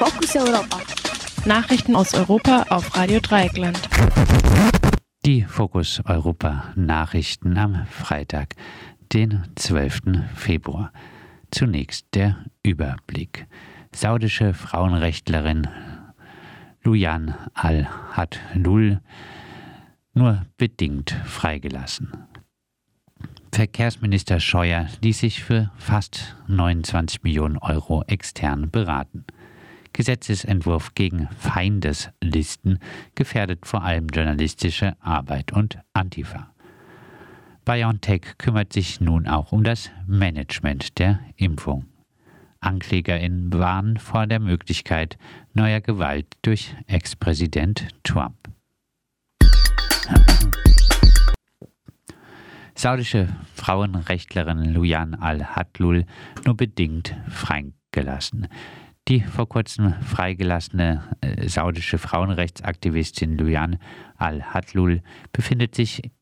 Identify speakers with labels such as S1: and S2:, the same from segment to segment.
S1: Fokus Europa.
S2: Nachrichten aus Europa auf Radio Dreieckland.
S3: Die Fokus Europa Nachrichten am Freitag, den 12. Februar. Zunächst der Überblick. Saudische Frauenrechtlerin Lujan al-Hadlul nur bedingt freigelassen. Verkehrsminister Scheuer ließ sich für fast 29 Millionen Euro extern beraten. Gesetzesentwurf gegen Feindeslisten gefährdet vor allem journalistische Arbeit und Antifa. BioNTech kümmert sich nun auch um das Management der Impfung. AnklägerInnen warnen vor der Möglichkeit neuer Gewalt durch Ex-Präsident Trump. Saudische Frauenrechtlerin Lujan al-Hadlul nur bedingt freigelassen. Die vor kurzem freigelassene äh, saudische Frauenrechtsaktivistin Lujan al-Hadlul befindet sich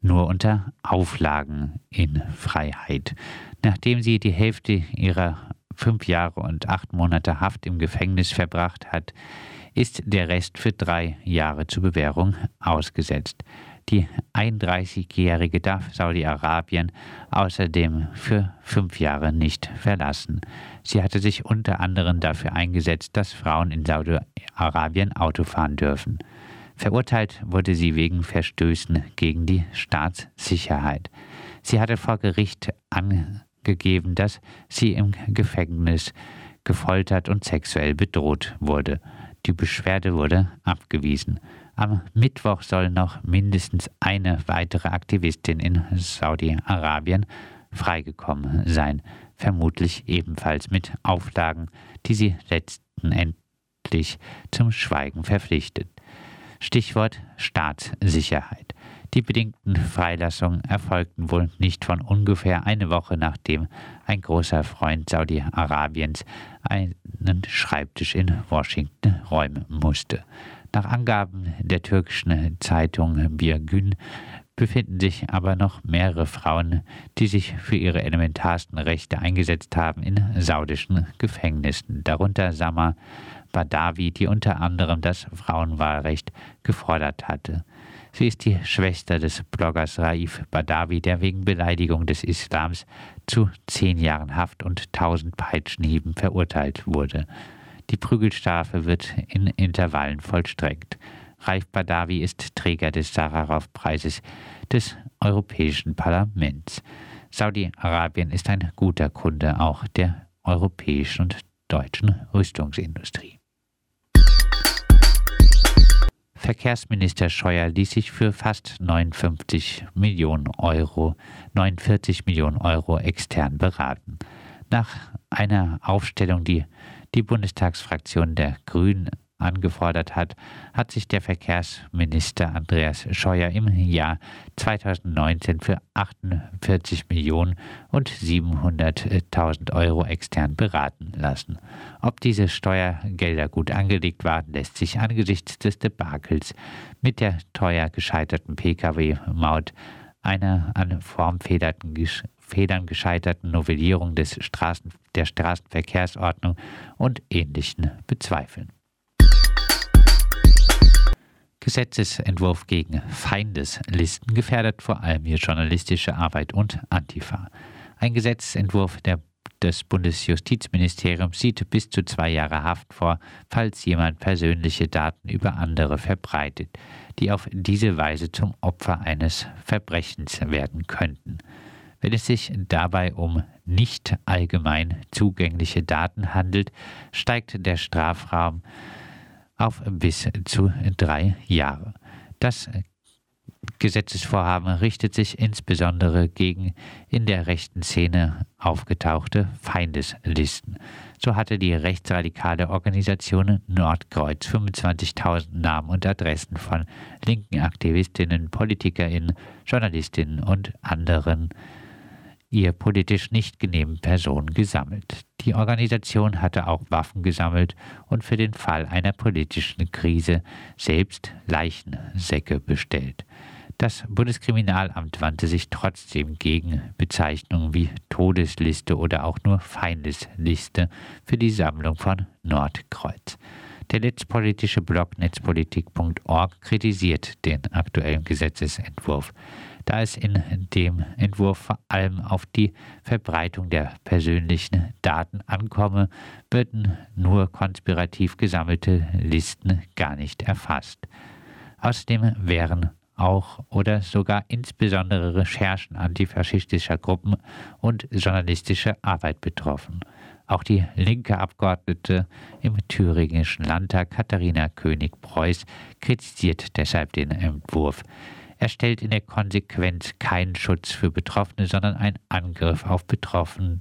S3: nur unter Auflagen in Freiheit. Nachdem sie die Hälfte ihrer fünf Jahre und acht Monate Haft im Gefängnis verbracht hat, ist der Rest für drei Jahre zur Bewährung ausgesetzt. Die 31-Jährige darf Saudi-Arabien außerdem für fünf Jahre nicht verlassen. Sie hatte sich unter anderem dafür eingesetzt, dass Frauen in Saudi-Arabien Auto fahren dürfen. Verurteilt wurde sie wegen Verstößen gegen die Staatssicherheit. Sie hatte vor Gericht angegeben, dass sie im Gefängnis gefoltert und sexuell bedroht wurde. Die Beschwerde wurde abgewiesen. Am Mittwoch soll noch mindestens eine weitere Aktivistin in Saudi-Arabien freigekommen sein, vermutlich ebenfalls mit Auflagen, die sie letztendlich zum Schweigen verpflichtet. Stichwort Staatssicherheit. Die bedingten Freilassungen erfolgten wohl nicht von ungefähr eine Woche nachdem ein großer Freund Saudi-Arabiens einen Schreibtisch in Washington räumen musste. Nach Angaben der türkischen Zeitung Bir Gün befinden sich aber noch mehrere Frauen, die sich für ihre elementarsten Rechte eingesetzt haben, in saudischen Gefängnissen, darunter Sama Badawi, die unter anderem das Frauenwahlrecht gefordert hatte. Sie ist die Schwester des Bloggers Raif Badawi, der wegen Beleidigung des Islams zu zehn Jahren Haft und tausend Peitschenhieben verurteilt wurde. Die Prügelstrafe wird in Intervallen vollstreckt. Raif Badawi ist Träger des Sacharow-Preises des Europäischen Parlaments. Saudi-Arabien ist ein guter Kunde auch der europäischen und deutschen Rüstungsindustrie. Verkehrsminister Scheuer ließ sich für fast 59 Millionen Euro, 49 Millionen Euro extern beraten. Nach einer Aufstellung, die die Bundestagsfraktion der Grünen angefordert hat, hat sich der Verkehrsminister Andreas Scheuer im Jahr 2019 für 48 Millionen und 700.000 Euro extern beraten lassen. Ob diese Steuergelder gut angelegt waren, lässt sich angesichts des Debakels mit der teuer gescheiterten Pkw-Maut einer an Formfedern gescheiterten Novellierung des Straßen, der Straßenverkehrsordnung und Ähnlichen bezweifeln. Gesetzesentwurf gegen Feindeslisten gefährdet vor allem die journalistische Arbeit und Antifa. Ein Gesetzentwurf der, des Bundesjustizministeriums sieht bis zu zwei Jahre Haft vor, falls jemand persönliche Daten über andere verbreitet, die auf diese Weise zum Opfer eines Verbrechens werden könnten. Wenn es sich dabei um nicht allgemein zugängliche Daten handelt, steigt der Strafraum auf bis zu drei Jahre. Das Gesetzesvorhaben richtet sich insbesondere gegen in der rechten Szene aufgetauchte Feindeslisten. So hatte die rechtsradikale Organisation Nordkreuz 25.000 Namen und Adressen von linken Aktivistinnen, Politikerinnen, Journalistinnen und anderen ihr politisch nicht genehmen Personen gesammelt. Die Organisation hatte auch Waffen gesammelt und für den Fall einer politischen Krise selbst Leichensäcke bestellt. Das Bundeskriminalamt wandte sich trotzdem gegen Bezeichnungen wie Todesliste oder auch nur Feindesliste für die Sammlung von Nordkreuz. Der netzpolitische Blog netzpolitik.org kritisiert den aktuellen Gesetzesentwurf, da es in dem Entwurf vor allem auf die Verbreitung der persönlichen Daten ankomme, würden nur konspirativ gesammelte Listen gar nicht erfasst. Außerdem wären auch oder sogar insbesondere Recherchen antifaschistischer Gruppen und journalistische Arbeit betroffen. Auch die linke Abgeordnete im thüringischen Landtag Katharina König-Preuß kritisiert deshalb den Entwurf. Er stellt in der Konsequenz keinen Schutz für Betroffene, sondern einen Angriff auf Betroffene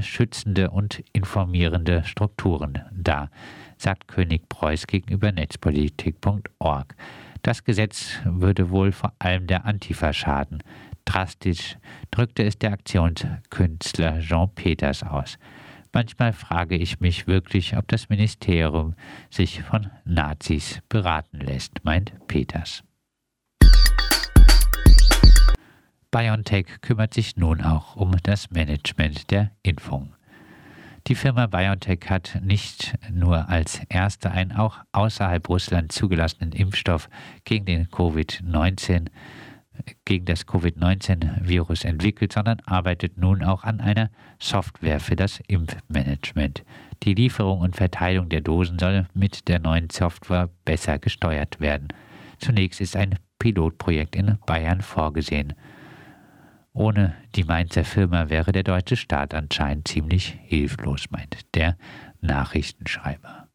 S3: schützende und informierende Strukturen dar, sagt König Preuß gegenüber netzpolitik.org. Das Gesetz würde wohl vor allem der Antifa schaden. Drastisch drückte es der Aktionskünstler Jean Peters aus. Manchmal frage ich mich wirklich, ob das Ministerium sich von Nazis beraten lässt, meint Peters. BioNTech kümmert sich nun auch um das Management der Impfung. Die Firma BioNTech hat nicht nur als erste einen auch außerhalb Russlands zugelassenen Impfstoff gegen den Covid-19 gegen das Covid-19-Virus entwickelt, sondern arbeitet nun auch an einer Software für das Impfmanagement. Die Lieferung und Verteilung der Dosen soll mit der neuen Software besser gesteuert werden. Zunächst ist ein Pilotprojekt in Bayern vorgesehen. Ohne die Mainzer Firma wäre der deutsche Staat anscheinend ziemlich hilflos, meint der Nachrichtenschreiber.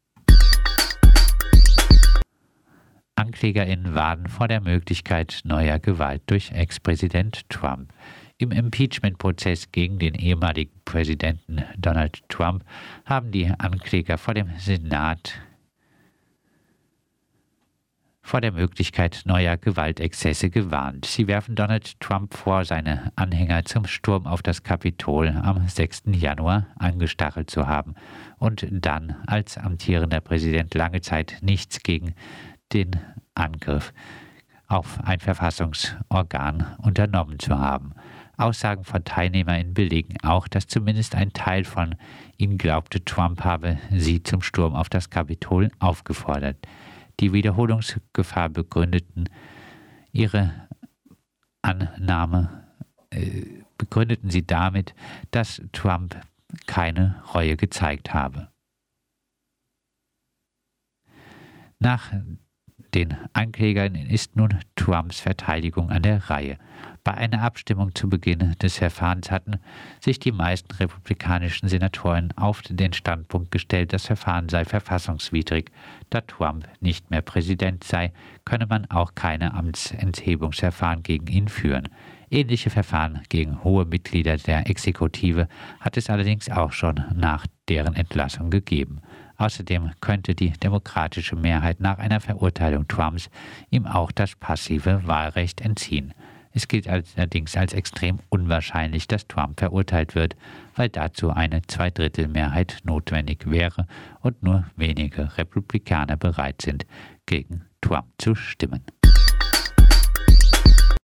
S3: AnklägerInnen warnen vor der Möglichkeit neuer Gewalt durch Ex-Präsident Trump. Im Impeachment-Prozess gegen den ehemaligen Präsidenten Donald Trump haben die Ankläger vor dem Senat vor der Möglichkeit neuer Gewaltexzesse gewarnt. Sie werfen Donald Trump vor, seine Anhänger zum Sturm auf das Kapitol am 6. Januar angestachelt zu haben und dann als amtierender Präsident lange Zeit nichts gegen den Angriff auf ein Verfassungsorgan unternommen zu haben. Aussagen von TeilnehmerInnen belegen auch, dass zumindest ein Teil von ihnen glaubte, Trump habe sie zum Sturm auf das Kapitol aufgefordert die Wiederholungsgefahr begründeten ihre Annahme, äh, begründeten sie damit, dass Trump keine Reue gezeigt habe. Nach den Anklägern ist nun Trumps Verteidigung an der Reihe. Bei einer Abstimmung zu Beginn des Verfahrens hatten sich die meisten republikanischen Senatoren auf den Standpunkt gestellt, das Verfahren sei verfassungswidrig. Da Trump nicht mehr Präsident sei, könne man auch keine Amtsenthebungsverfahren gegen ihn führen. Ähnliche Verfahren gegen hohe Mitglieder der Exekutive hat es allerdings auch schon nach deren Entlassung gegeben. Außerdem könnte die demokratische Mehrheit nach einer Verurteilung Trumps ihm auch das passive Wahlrecht entziehen. Es gilt allerdings als extrem unwahrscheinlich, dass Trump verurteilt wird, weil dazu eine Zweidrittelmehrheit notwendig wäre und nur wenige Republikaner bereit sind, gegen Trump zu stimmen.